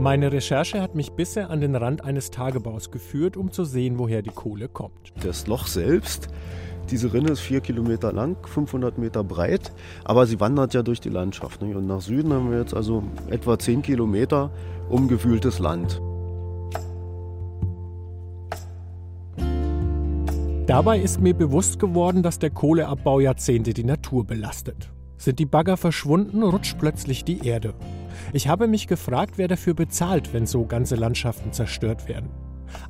Meine Recherche hat mich bisher an den Rand eines Tagebaus geführt, um zu sehen, woher die Kohle kommt. Das Loch selbst, diese Rinne ist vier Kilometer lang, 500 Meter breit, aber sie wandert ja durch die Landschaft. Und nach Süden haben wir jetzt also etwa 10 Kilometer umgewühltes Land. Dabei ist mir bewusst geworden, dass der Kohleabbau Jahrzehnte die Natur belastet. Sind die Bagger verschwunden, rutscht plötzlich die Erde. Ich habe mich gefragt, wer dafür bezahlt, wenn so ganze Landschaften zerstört werden.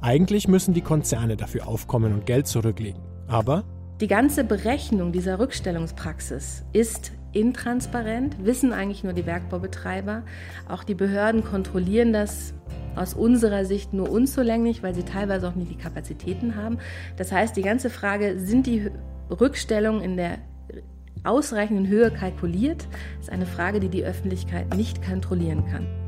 Eigentlich müssen die Konzerne dafür aufkommen und Geld zurücklegen. Aber die ganze Berechnung dieser Rückstellungspraxis ist intransparent, wissen eigentlich nur die Bergbaubetreiber. Auch die Behörden kontrollieren das aus unserer Sicht nur unzulänglich, weil sie teilweise auch nicht die Kapazitäten haben. Das heißt, die ganze Frage, sind die Rückstellungen in der ausreichenden Höhe kalkuliert, ist eine Frage, die die Öffentlichkeit nicht kontrollieren kann.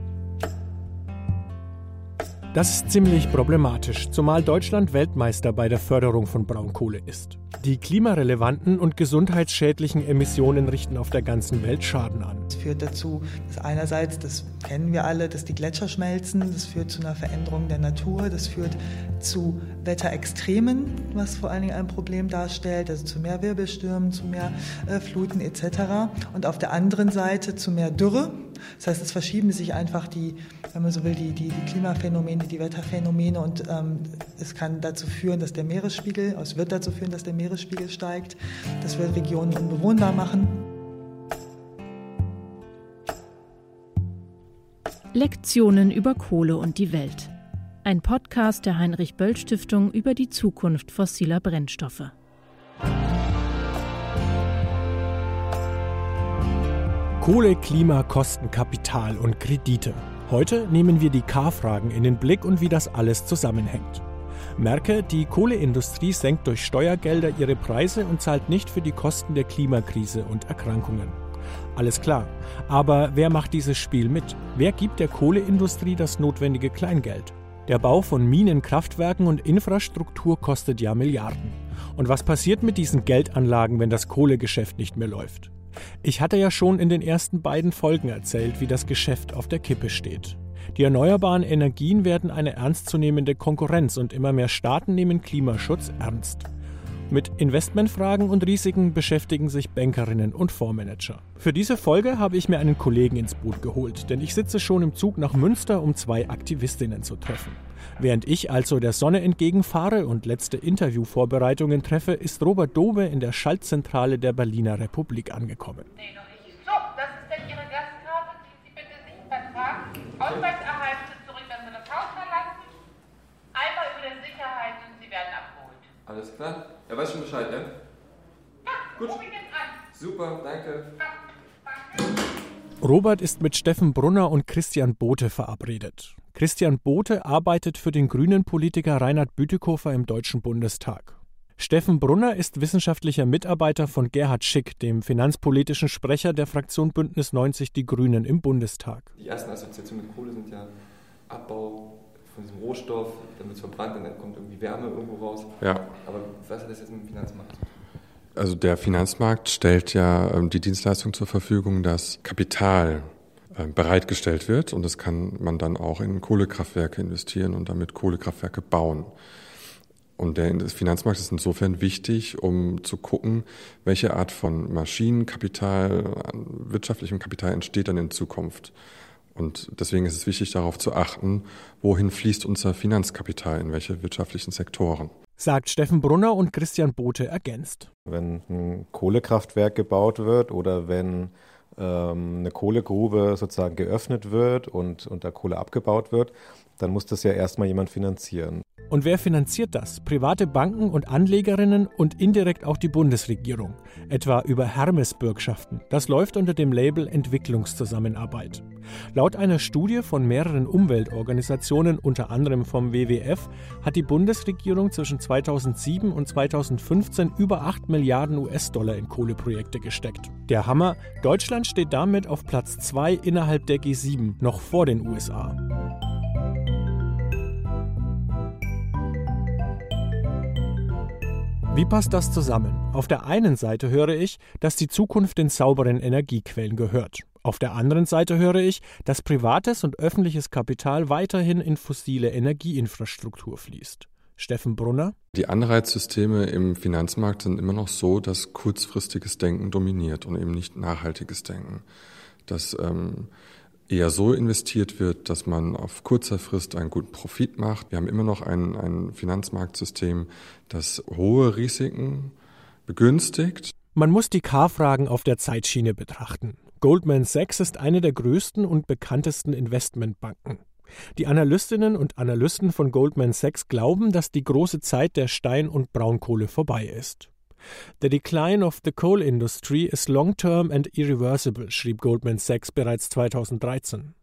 Das ist ziemlich problematisch, zumal Deutschland Weltmeister bei der Förderung von Braunkohle ist. Die klimarelevanten und gesundheitsschädlichen Emissionen richten auf der ganzen Welt Schaden an. Das führt dazu, dass einerseits, das kennen wir alle, dass die Gletscher schmelzen, das führt zu einer Veränderung der Natur, das führt zu Wetterextremen, was vor allen Dingen ein Problem darstellt, also zu mehr Wirbelstürmen, zu mehr äh, Fluten etc. Und auf der anderen Seite zu mehr Dürre. Das heißt, es verschieben sich einfach die, wenn man so will, die, die, die Klimaphänomene, die Wetterphänomene und ähm, es kann dazu führen, dass der Meeresspiegel, es wird dazu führen, dass der Meeresspiegel steigt. Das wird Regionen unbewohnbar machen. Lektionen über Kohle und die Welt. Ein Podcast der Heinrich Böll Stiftung über die Zukunft fossiler Brennstoffe. Kohle, Klima, Kosten, Kapital und Kredite. Heute nehmen wir die K-Fragen in den Blick und wie das alles zusammenhängt. Merke, die Kohleindustrie senkt durch Steuergelder ihre Preise und zahlt nicht für die Kosten der Klimakrise und Erkrankungen. Alles klar. Aber wer macht dieses Spiel mit? Wer gibt der Kohleindustrie das notwendige Kleingeld? Der Bau von Minen, Kraftwerken und Infrastruktur kostet ja Milliarden. Und was passiert mit diesen Geldanlagen, wenn das Kohlegeschäft nicht mehr läuft? Ich hatte ja schon in den ersten beiden Folgen erzählt, wie das Geschäft auf der Kippe steht. Die erneuerbaren Energien werden eine ernstzunehmende Konkurrenz und immer mehr Staaten nehmen Klimaschutz ernst. Mit Investmentfragen und Risiken beschäftigen sich Bankerinnen und Fondsmanager. Für diese Folge habe ich mir einen Kollegen ins Boot geholt, denn ich sitze schon im Zug nach Münster, um zwei Aktivistinnen zu treffen. Während ich also der Sonne entgegenfahre und letzte Interviewvorbereitungen treffe, ist Robert Dobe in der Schaltzentrale der Berliner Republik angekommen. Nee, noch nicht. So, das ist dann Ihre Gastkarte, die Sie bitte sich vertragen. Ausweis erhalten Sie zurück, wenn Sie das Haus verlassen. Einmal über der Sicherheit und Sie werden abgeholt. Alles klar? Er weiß schon Bescheid, ne? Ja, Gut. ruf ihn jetzt an. Super, danke. Danke. Robert ist mit Steffen Brunner und Christian Bote verabredet. Christian Bote arbeitet für den grünen Politiker Reinhard Bütikofer im Deutschen Bundestag. Steffen Brunner ist wissenschaftlicher Mitarbeiter von Gerhard Schick, dem finanzpolitischen Sprecher der Fraktion Bündnis 90 Die Grünen im Bundestag. Die ersten Assoziationen mit Kohle sind ja Abbau von diesem Rohstoff, dann wird es verbrannt und dann kommt irgendwie Wärme irgendwo raus. Ja, Aber was hat das jetzt mit dem Finanzmarkt? also der Finanzmarkt stellt ja ähm, die Dienstleistung zur Verfügung, dass Kapital bereitgestellt wird und das kann man dann auch in Kohlekraftwerke investieren und damit Kohlekraftwerke bauen. Und der Finanzmarkt ist insofern wichtig, um zu gucken, welche Art von Maschinenkapital, wirtschaftlichem Kapital entsteht dann in Zukunft. Und deswegen ist es wichtig, darauf zu achten, wohin fließt unser Finanzkapital, in welche wirtschaftlichen Sektoren. Sagt Steffen Brunner und Christian Bote ergänzt. Wenn ein Kohlekraftwerk gebaut wird oder wenn ähm, eine Kohlegrube sozusagen geöffnet wird und, und da Kohle abgebaut wird, dann muss das ja erstmal jemand finanzieren. Und wer finanziert das? Private Banken und Anlegerinnen und indirekt auch die Bundesregierung, etwa über Hermes-Bürgschaften. Das läuft unter dem Label Entwicklungszusammenarbeit. Laut einer Studie von mehreren Umweltorganisationen, unter anderem vom WWF, hat die Bundesregierung zwischen 2007 und 2015 über 8 Milliarden US-Dollar in Kohleprojekte gesteckt. Der Hammer, Deutschland steht damit auf Platz 2 innerhalb der G7, noch vor den USA. Wie passt das zusammen? Auf der einen Seite höre ich, dass die Zukunft den sauberen Energiequellen gehört. Auf der anderen Seite höre ich, dass privates und öffentliches Kapital weiterhin in fossile Energieinfrastruktur fließt. Steffen Brunner. Die Anreizsysteme im Finanzmarkt sind immer noch so, dass kurzfristiges Denken dominiert und eben nicht nachhaltiges Denken. Dass ähm, eher so investiert wird, dass man auf kurzer Frist einen guten Profit macht. Wir haben immer noch ein, ein Finanzmarktsystem, das hohe Risiken begünstigt. Man muss die K-Fragen auf der Zeitschiene betrachten. Goldman Sachs ist eine der größten und bekanntesten Investmentbanken. Die Analystinnen und Analysten von Goldman Sachs glauben, dass die große Zeit der Stein- und Braunkohle vorbei ist. The decline of the coal industry is long-term and irreversible, schrieb Goldman Sachs bereits 2013.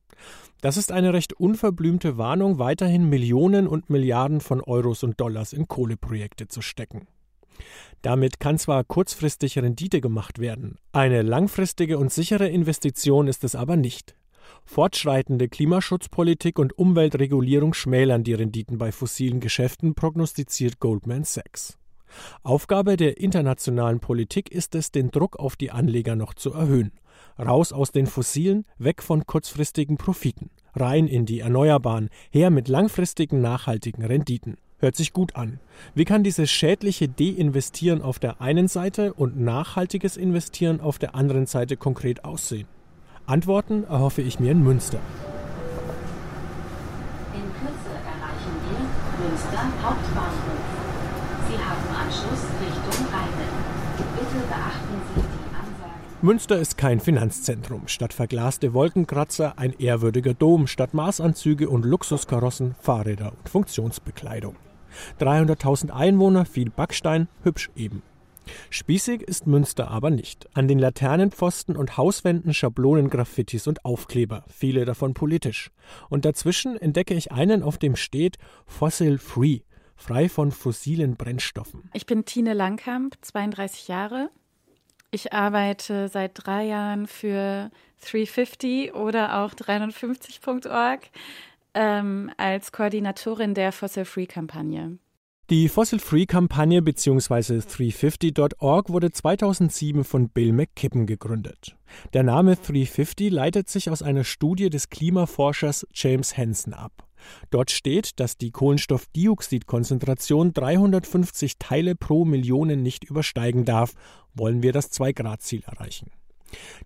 Das ist eine recht unverblümte Warnung, weiterhin Millionen und Milliarden von Euros und Dollars in Kohleprojekte zu stecken. Damit kann zwar kurzfristig Rendite gemacht werden, eine langfristige und sichere Investition ist es aber nicht. Fortschreitende Klimaschutzpolitik und Umweltregulierung schmälern die Renditen bei fossilen Geschäften, prognostiziert Goldman Sachs. Aufgabe der internationalen Politik ist es, den Druck auf die Anleger noch zu erhöhen. Raus aus den Fossilen, weg von kurzfristigen Profiten, rein in die Erneuerbaren, her mit langfristigen nachhaltigen Renditen. Hört sich gut an. Wie kann dieses schädliche Deinvestieren auf der einen Seite und nachhaltiges Investieren auf der anderen Seite konkret aussehen? Antworten erhoffe ich mir in Münster. In Kürze erreichen wir Münster Hauptbahnhof. Sie haben Anschluss Richtung Rheine. Bitte beachten Sie die Ansage. Münster ist kein Finanzzentrum. Statt verglaste Wolkenkratzer ein ehrwürdiger Dom, statt Maßanzüge und Luxuskarossen, Fahrräder und Funktionsbekleidung. 300.000 Einwohner, viel Backstein, hübsch eben. Spießig ist Münster aber nicht. An den Laternenpfosten und Hauswänden Schablonen, Graffitis und Aufkleber, viele davon politisch. Und dazwischen entdecke ich einen, auf dem steht Fossil Free, frei von fossilen Brennstoffen. Ich bin Tine Langkamp, 32 Jahre. Ich arbeite seit drei Jahren für 350 oder auch 350.org ähm, als Koordinatorin der Fossil Free Kampagne. Die Fossil Free Kampagne bzw. 350.org wurde 2007 von Bill McKibben gegründet. Der Name 350 leitet sich aus einer Studie des Klimaforschers James Hansen ab. Dort steht, dass die Kohlenstoffdioxidkonzentration 350 Teile pro Millionen nicht übersteigen darf, wollen wir das 2-Grad-Ziel erreichen.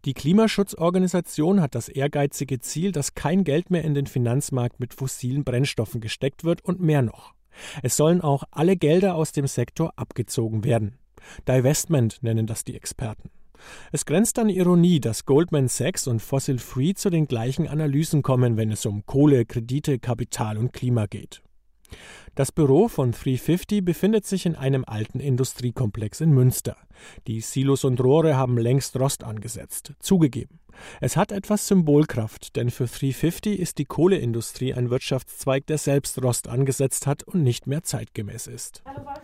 Die Klimaschutzorganisation hat das ehrgeizige Ziel, dass kein Geld mehr in den Finanzmarkt mit fossilen Brennstoffen gesteckt wird und mehr noch. Es sollen auch alle Gelder aus dem Sektor abgezogen werden. Divestment nennen das die Experten. Es grenzt an Ironie, dass Goldman Sachs und Fossil Free zu den gleichen Analysen kommen, wenn es um Kohle, Kredite, Kapital und Klima geht. Das Büro von 350 befindet sich in einem alten Industriekomplex in Münster. Die Silos und Rohre haben längst Rost angesetzt. Zugegeben. Es hat etwas Symbolkraft, denn für 350 ist die Kohleindustrie ein Wirtschaftszweig, der selbst Rost angesetzt hat und nicht mehr zeitgemäß ist. Hallo Wolfgang.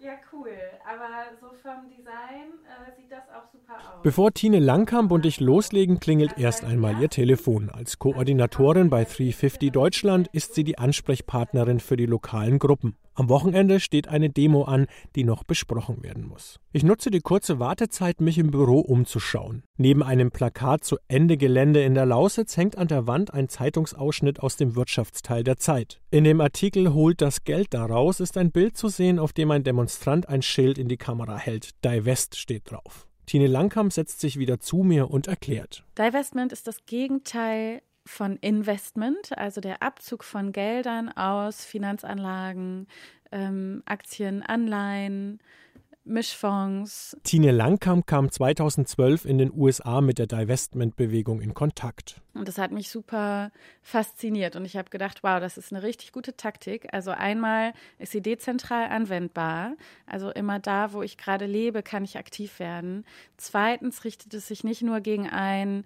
Ja, cool. Aber so vom Design äh, sieht das auch super aus. Bevor Tine Langkamp und ich loslegen, klingelt erst einmal ihr Telefon. Als Koordinatorin bei 350 Deutschland ist sie die Ansprechpartnerin für die lokalen Gruppen. Am Wochenende steht eine Demo an, die noch besprochen werden muss. Ich nutze die kurze Wartezeit, mich im Büro umzuschauen. Neben einem Plakat zu Ende Gelände in der Lausitz hängt an der Wand ein Zeitungsausschnitt aus dem Wirtschaftsteil der Zeit. In dem Artikel Holt das Geld daraus ist ein Bild zu sehen, auf dem ein Demonstrant ein Schild in die Kamera hält. Divest steht drauf. Tine Langkamp setzt sich wieder zu mir und erklärt. Divestment ist das Gegenteil von Investment, also der Abzug von Geldern aus Finanzanlagen, ähm, Aktien, Anleihen, Mischfonds. Tine Langkamp kam 2012 in den USA mit der Divestment-Bewegung in Kontakt. Und das hat mich super fasziniert und ich habe gedacht, wow, das ist eine richtig gute Taktik. Also einmal ist sie dezentral anwendbar, also immer da, wo ich gerade lebe, kann ich aktiv werden. Zweitens richtet es sich nicht nur gegen ein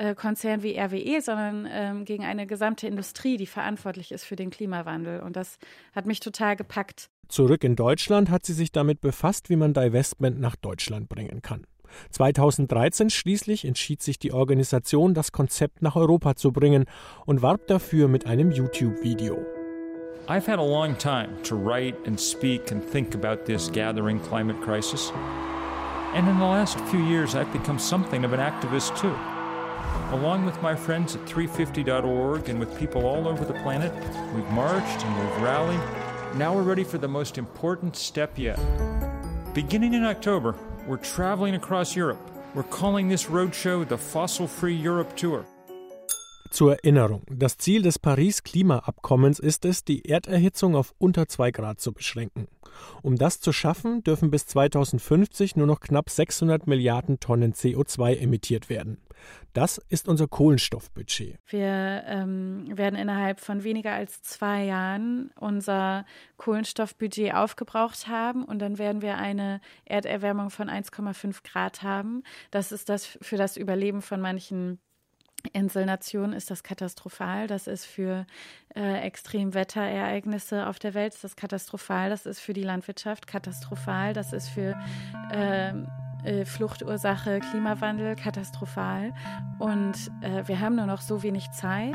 äh, Konzern wie RWE, sondern ähm, gegen eine gesamte Industrie, die verantwortlich ist für den Klimawandel. Und das hat mich total gepackt. Zurück in Deutschland hat sie sich damit befasst, wie man Divestment nach Deutschland bringen kann. 2013 schließlich entschied sich die Organisation, das Konzept nach Europa zu bringen und warb dafür mit einem YouTube-Video. I've had a long time to write and speak and think about this gathering climate crisis. And in the last few years, I've become something of an activist too. Along with my friends at 350.org and with people all over the planet, we've marched and we've rallied. Now we're ready for the most important step yet. Beginning in October, we're traveling across Europe. We're calling this roadshow the Fossil Free Europe Tour. Zur Erinnerung, das Ziel des Paris-Klimaabkommens ist es, die Erderhitzung auf unter 2 Grad zu beschränken. Um das zu schaffen, dürfen bis 2050 nur noch knapp 600 Milliarden Tonnen CO2 emittiert werden. Das ist unser Kohlenstoffbudget. Wir ähm, werden innerhalb von weniger als zwei Jahren unser Kohlenstoffbudget aufgebraucht haben und dann werden wir eine Erderwärmung von 1,5 Grad haben. Das ist das für das Überleben von manchen Inselnationen ist das katastrophal. Das ist für äh, Extremwetterereignisse auf der Welt ist das katastrophal. Das ist für die Landwirtschaft katastrophal. Das ist für ähm, äh, Fluchtursache Klimawandel katastrophal. Und äh, wir haben nur noch so wenig Zeit.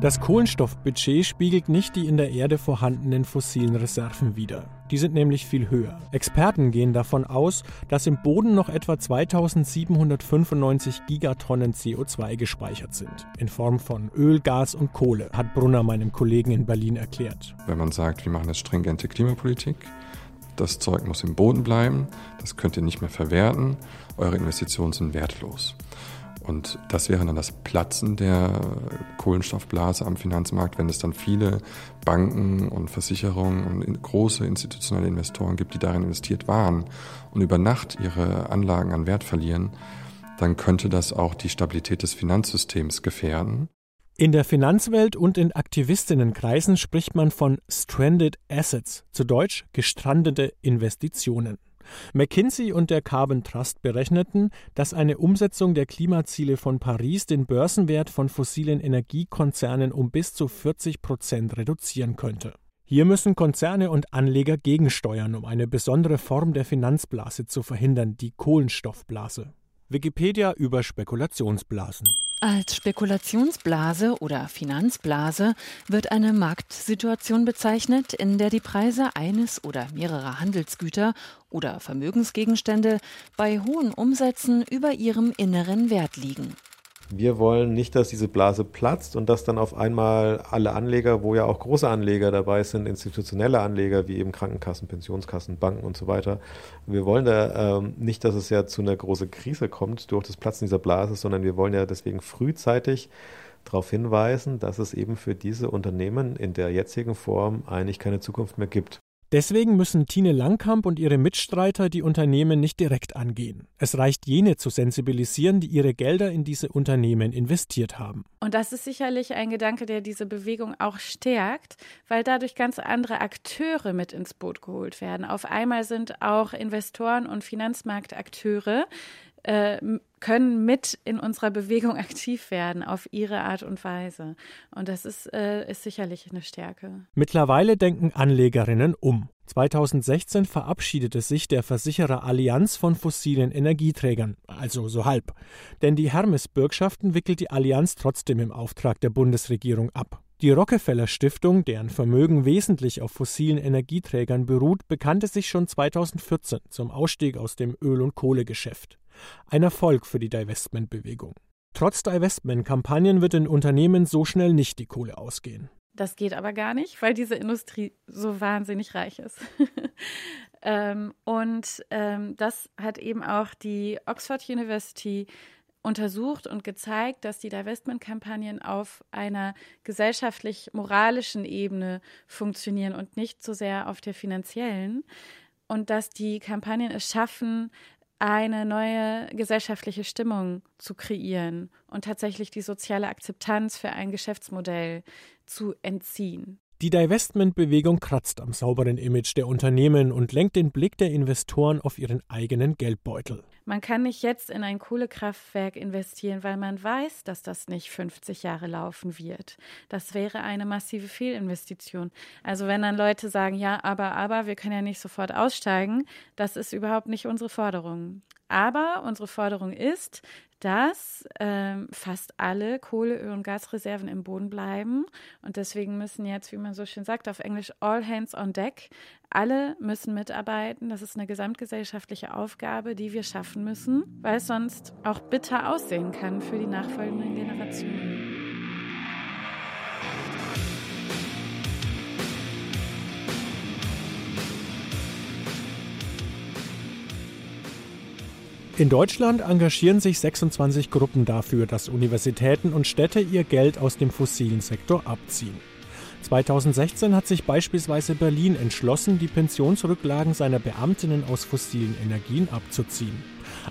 Das Kohlenstoffbudget spiegelt nicht die in der Erde vorhandenen fossilen Reserven wider. Die sind nämlich viel höher. Experten gehen davon aus, dass im Boden noch etwa 2795 Gigatonnen CO2 gespeichert sind. In Form von Öl, Gas und Kohle, hat Brunner meinem Kollegen in Berlin erklärt. Wenn man sagt, wir machen eine stringente Klimapolitik, das Zeug muss im Boden bleiben, das könnt ihr nicht mehr verwerten, eure Investitionen sind wertlos. Und das wäre dann das Platzen der Kohlenstoffblase am Finanzmarkt, wenn es dann viele Banken und Versicherungen und große institutionelle Investoren gibt, die darin investiert waren und über Nacht ihre Anlagen an Wert verlieren, dann könnte das auch die Stabilität des Finanzsystems gefährden. In der Finanzwelt und in Aktivistinnenkreisen spricht man von Stranded Assets, zu Deutsch gestrandete Investitionen. McKinsey und der Carbon Trust berechneten, dass eine Umsetzung der Klimaziele von Paris den Börsenwert von fossilen Energiekonzernen um bis zu 40 Prozent reduzieren könnte. Hier müssen Konzerne und Anleger gegensteuern, um eine besondere Form der Finanzblase zu verhindern, die Kohlenstoffblase. Wikipedia über Spekulationsblasen. Als Spekulationsblase oder Finanzblase wird eine Marktsituation bezeichnet, in der die Preise eines oder mehrerer Handelsgüter oder Vermögensgegenstände bei hohen Umsätzen über ihrem inneren Wert liegen. Wir wollen nicht, dass diese Blase platzt und dass dann auf einmal alle Anleger, wo ja auch große Anleger dabei sind, institutionelle Anleger wie eben Krankenkassen, Pensionskassen, Banken und so weiter. Wir wollen da ähm, nicht, dass es ja zu einer großen Krise kommt durch das Platzen dieser Blase, sondern wir wollen ja deswegen frühzeitig darauf hinweisen, dass es eben für diese Unternehmen in der jetzigen Form eigentlich keine Zukunft mehr gibt. Deswegen müssen Tine Langkamp und ihre Mitstreiter die Unternehmen nicht direkt angehen. Es reicht jene zu sensibilisieren, die ihre Gelder in diese Unternehmen investiert haben. Und das ist sicherlich ein Gedanke, der diese Bewegung auch stärkt, weil dadurch ganz andere Akteure mit ins Boot geholt werden. Auf einmal sind auch Investoren und Finanzmarktakteure äh, können mit in unserer Bewegung aktiv werden auf ihre Art und Weise. Und das ist, äh, ist sicherlich eine Stärke. Mittlerweile denken Anlegerinnen um. 2016 verabschiedete sich der Versicherer Allianz von fossilen Energieträgern, also so halb. Denn die Hermes-Bürgschaften wickelt die Allianz trotzdem im Auftrag der Bundesregierung ab. Die Rockefeller Stiftung, deren Vermögen wesentlich auf fossilen Energieträgern beruht, bekannte sich schon 2014 zum Ausstieg aus dem Öl- und Kohlegeschäft. Ein Erfolg für die Divestment-Bewegung. Trotz Divestment-Kampagnen wird den Unternehmen so schnell nicht die Kohle ausgehen. Das geht aber gar nicht, weil diese Industrie so wahnsinnig reich ist. ähm, und ähm, das hat eben auch die Oxford University untersucht und gezeigt, dass die Divestment-Kampagnen auf einer gesellschaftlich-moralischen Ebene funktionieren und nicht so sehr auf der finanziellen. Und dass die Kampagnen es schaffen, eine neue gesellschaftliche Stimmung zu kreieren und tatsächlich die soziale Akzeptanz für ein Geschäftsmodell zu entziehen. Die Divestment-Bewegung kratzt am sauberen Image der Unternehmen und lenkt den Blick der Investoren auf ihren eigenen Geldbeutel. Man kann nicht jetzt in ein Kohlekraftwerk investieren, weil man weiß, dass das nicht 50 Jahre laufen wird. Das wäre eine massive Fehlinvestition. Also wenn dann Leute sagen, ja, aber, aber, wir können ja nicht sofort aussteigen, das ist überhaupt nicht unsere Forderung. Aber unsere Forderung ist, dass ähm, fast alle Kohle, Öl und Gasreserven im Boden bleiben. Und deswegen müssen jetzt, wie man so schön sagt, auf Englisch all hands on deck. Alle müssen mitarbeiten. Das ist eine gesamtgesellschaftliche Aufgabe, die wir schaffen müssen, weil es sonst auch bitter aussehen kann für die nachfolgenden Generationen. In Deutschland engagieren sich 26 Gruppen dafür, dass Universitäten und Städte ihr Geld aus dem fossilen Sektor abziehen. 2016 hat sich beispielsweise Berlin entschlossen, die Pensionsrücklagen seiner Beamtinnen aus fossilen Energien abzuziehen.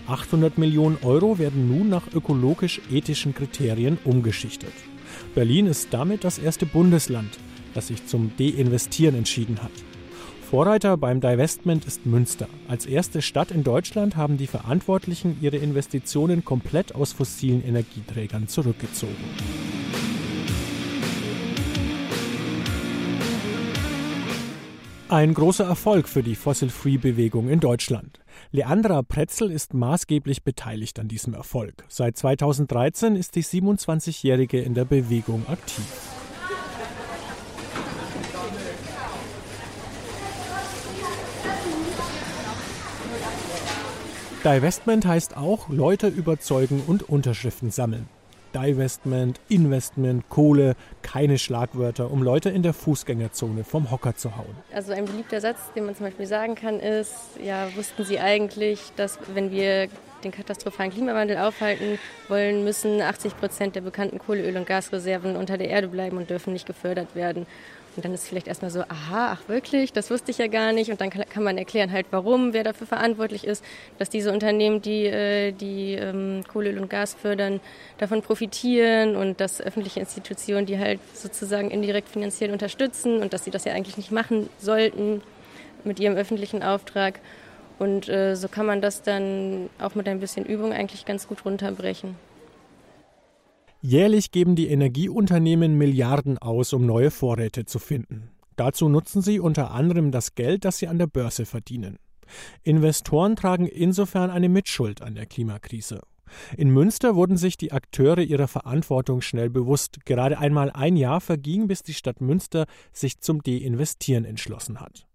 800 Millionen Euro werden nun nach ökologisch-ethischen Kriterien umgeschichtet. Berlin ist damit das erste Bundesland, das sich zum Deinvestieren entschieden hat. Vorreiter beim Divestment ist Münster. Als erste Stadt in Deutschland haben die Verantwortlichen ihre Investitionen komplett aus fossilen Energieträgern zurückgezogen. Ein großer Erfolg für die Fossil-Free-Bewegung in Deutschland. Leandra Pretzel ist maßgeblich beteiligt an diesem Erfolg. Seit 2013 ist die 27-Jährige in der Bewegung aktiv. Divestment heißt auch Leute überzeugen und Unterschriften sammeln. Divestment, Investment, Kohle, keine Schlagwörter, um Leute in der Fußgängerzone vom Hocker zu hauen. Also ein beliebter Satz, den man zum Beispiel sagen kann, ist, ja, wussten Sie eigentlich, dass wenn wir den katastrophalen Klimawandel aufhalten wollen, müssen 80 Prozent der bekannten Kohle, Öl und Gasreserven unter der Erde bleiben und dürfen nicht gefördert werden. Und dann ist vielleicht erstmal so, aha, ach wirklich, das wusste ich ja gar nicht. Und dann kann, kann man erklären halt, warum, wer dafür verantwortlich ist, dass diese Unternehmen, die äh, die ähm, Kohle, Öl und Gas fördern, davon profitieren und dass öffentliche Institutionen, die halt sozusagen indirekt finanziell unterstützen und dass sie das ja eigentlich nicht machen sollten mit ihrem öffentlichen Auftrag. Und äh, so kann man das dann auch mit ein bisschen Übung eigentlich ganz gut runterbrechen. Jährlich geben die Energieunternehmen Milliarden aus, um neue Vorräte zu finden. Dazu nutzen sie unter anderem das Geld, das sie an der Börse verdienen. Investoren tragen insofern eine Mitschuld an der Klimakrise. In Münster wurden sich die Akteure ihrer Verantwortung schnell bewusst. Gerade einmal ein Jahr verging, bis die Stadt Münster sich zum Deinvestieren entschlossen hat.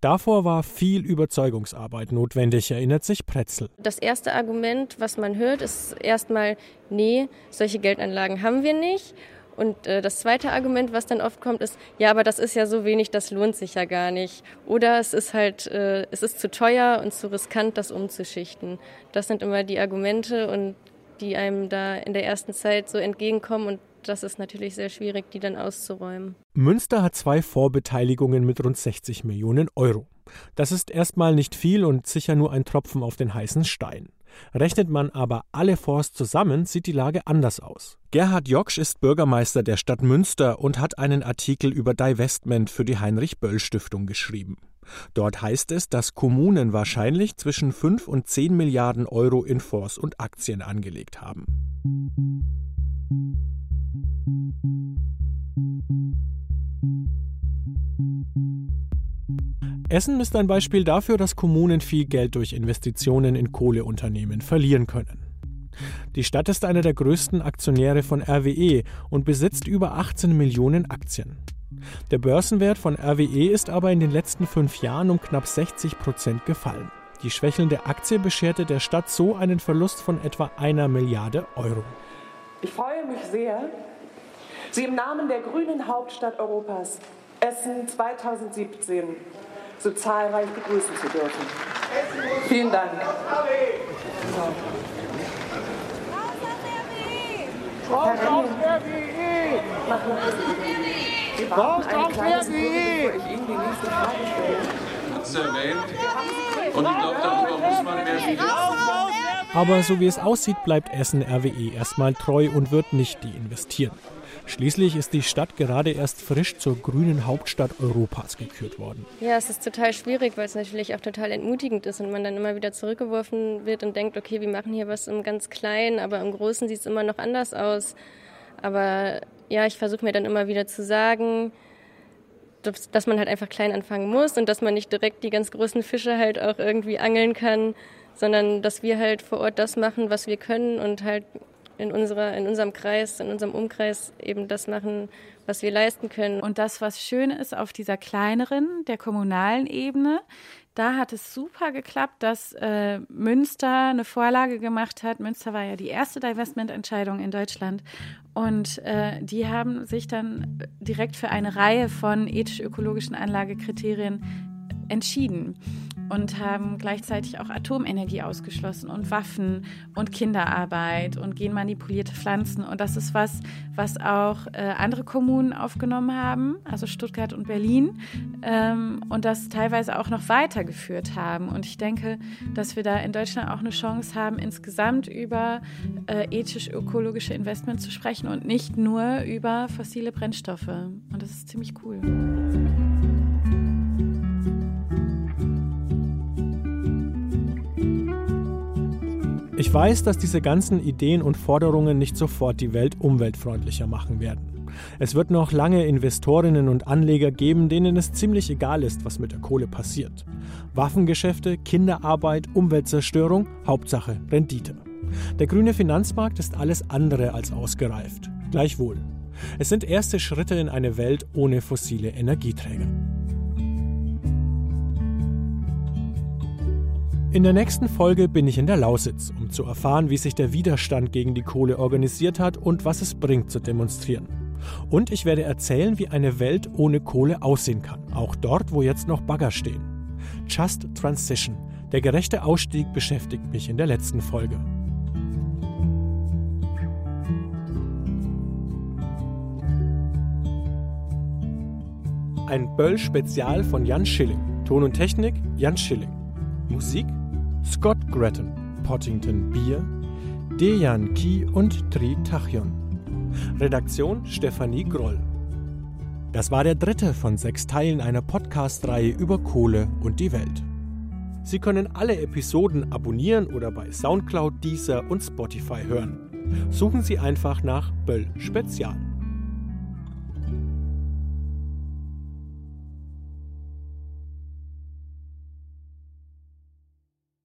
Davor war viel Überzeugungsarbeit notwendig, erinnert sich Pretzel. Das erste Argument, was man hört, ist erstmal, nee, solche Geldanlagen haben wir nicht. Und äh, das zweite Argument, was dann oft kommt, ist, ja, aber das ist ja so wenig, das lohnt sich ja gar nicht. Oder es ist halt, äh, es ist zu teuer und zu riskant, das umzuschichten. Das sind immer die Argumente und die einem da in der ersten Zeit so entgegenkommen und das ist natürlich sehr schwierig, die dann auszuräumen. Münster hat zwei Vorbeteiligungen mit rund 60 Millionen Euro. Das ist erstmal nicht viel und sicher nur ein Tropfen auf den heißen Stein. Rechnet man aber alle Fonds zusammen, sieht die Lage anders aus. Gerhard Joksch ist Bürgermeister der Stadt Münster und hat einen Artikel über Divestment für die Heinrich Böll Stiftung geschrieben. Dort heißt es, dass Kommunen wahrscheinlich zwischen 5 und 10 Milliarden Euro in Fonds und Aktien angelegt haben. Essen ist ein Beispiel dafür, dass Kommunen viel Geld durch Investitionen in Kohleunternehmen verlieren können. Die Stadt ist einer der größten Aktionäre von RWE und besitzt über 18 Millionen Aktien. Der Börsenwert von RWE ist aber in den letzten fünf Jahren um knapp 60 Prozent gefallen. Die schwächelnde Aktie bescherte der Stadt so einen Verlust von etwa einer Milliarde Euro. Ich freue mich sehr, Sie im Namen der grünen Hauptstadt Europas Essen 2017 so zahlreich begrüßen zu dürfen. Vielen Dank. Raus aus der WE! Raus aus der WE! Das ist erwähnt. Und ich glaube, darüber muss man mehr reden. Aber so wie es aussieht, bleibt Essen RWE erstmal treu und wird nicht deinvestieren. Schließlich ist die Stadt gerade erst frisch zur grünen Hauptstadt Europas gekürt worden. Ja, es ist total schwierig, weil es natürlich auch total entmutigend ist und man dann immer wieder zurückgeworfen wird und denkt, okay, wir machen hier was im ganz Kleinen, aber im Großen sieht es immer noch anders aus. Aber ja, ich versuche mir dann immer wieder zu sagen, dass, dass man halt einfach klein anfangen muss und dass man nicht direkt die ganz großen Fische halt auch irgendwie angeln kann, sondern dass wir halt vor Ort das machen, was wir können und halt in, unserer, in unserem Kreis, in unserem Umkreis eben das machen, was wir leisten können. Und das, was schön ist auf dieser kleineren, der kommunalen Ebene, da hat es super geklappt, dass äh, Münster eine Vorlage gemacht hat. Münster war ja die erste Divestment-Entscheidung in Deutschland. Und äh, die haben sich dann direkt für eine Reihe von ethisch-ökologischen Anlagekriterien entschieden und haben gleichzeitig auch Atomenergie ausgeschlossen und Waffen und Kinderarbeit und genmanipulierte Pflanzen. Und das ist was, was auch äh, andere Kommunen aufgenommen haben, also Stuttgart und Berlin, ähm, und das teilweise auch noch weitergeführt haben. Und ich denke, dass wir da in Deutschland auch eine Chance haben, insgesamt über äh, ethisch-ökologische Investments zu sprechen und nicht nur über fossile Brennstoffe. Und das ist ziemlich cool. Ich weiß, dass diese ganzen Ideen und Forderungen nicht sofort die Welt umweltfreundlicher machen werden. Es wird noch lange Investorinnen und Anleger geben, denen es ziemlich egal ist, was mit der Kohle passiert. Waffengeschäfte, Kinderarbeit, Umweltzerstörung, Hauptsache Rendite. Der grüne Finanzmarkt ist alles andere als ausgereift. Gleichwohl. Es sind erste Schritte in eine Welt ohne fossile Energieträger. In der nächsten Folge bin ich in der Lausitz, um zu erfahren, wie sich der Widerstand gegen die Kohle organisiert hat und was es bringt zu demonstrieren. Und ich werde erzählen, wie eine Welt ohne Kohle aussehen kann, auch dort, wo jetzt noch Bagger stehen. Just Transition, der gerechte Ausstieg beschäftigt mich in der letzten Folge. Ein Böll-Spezial von Jan Schilling. Ton und Technik Jan Schilling. Musik Scott Gretton, Pottington Bier, Dejan Ki und Tri Tachion. Redaktion Stefanie Groll. Das war der dritte von sechs Teilen einer Podcast-Reihe über Kohle und die Welt. Sie können alle Episoden abonnieren oder bei Soundcloud, Deezer und Spotify hören. Suchen Sie einfach nach Böll Spezial.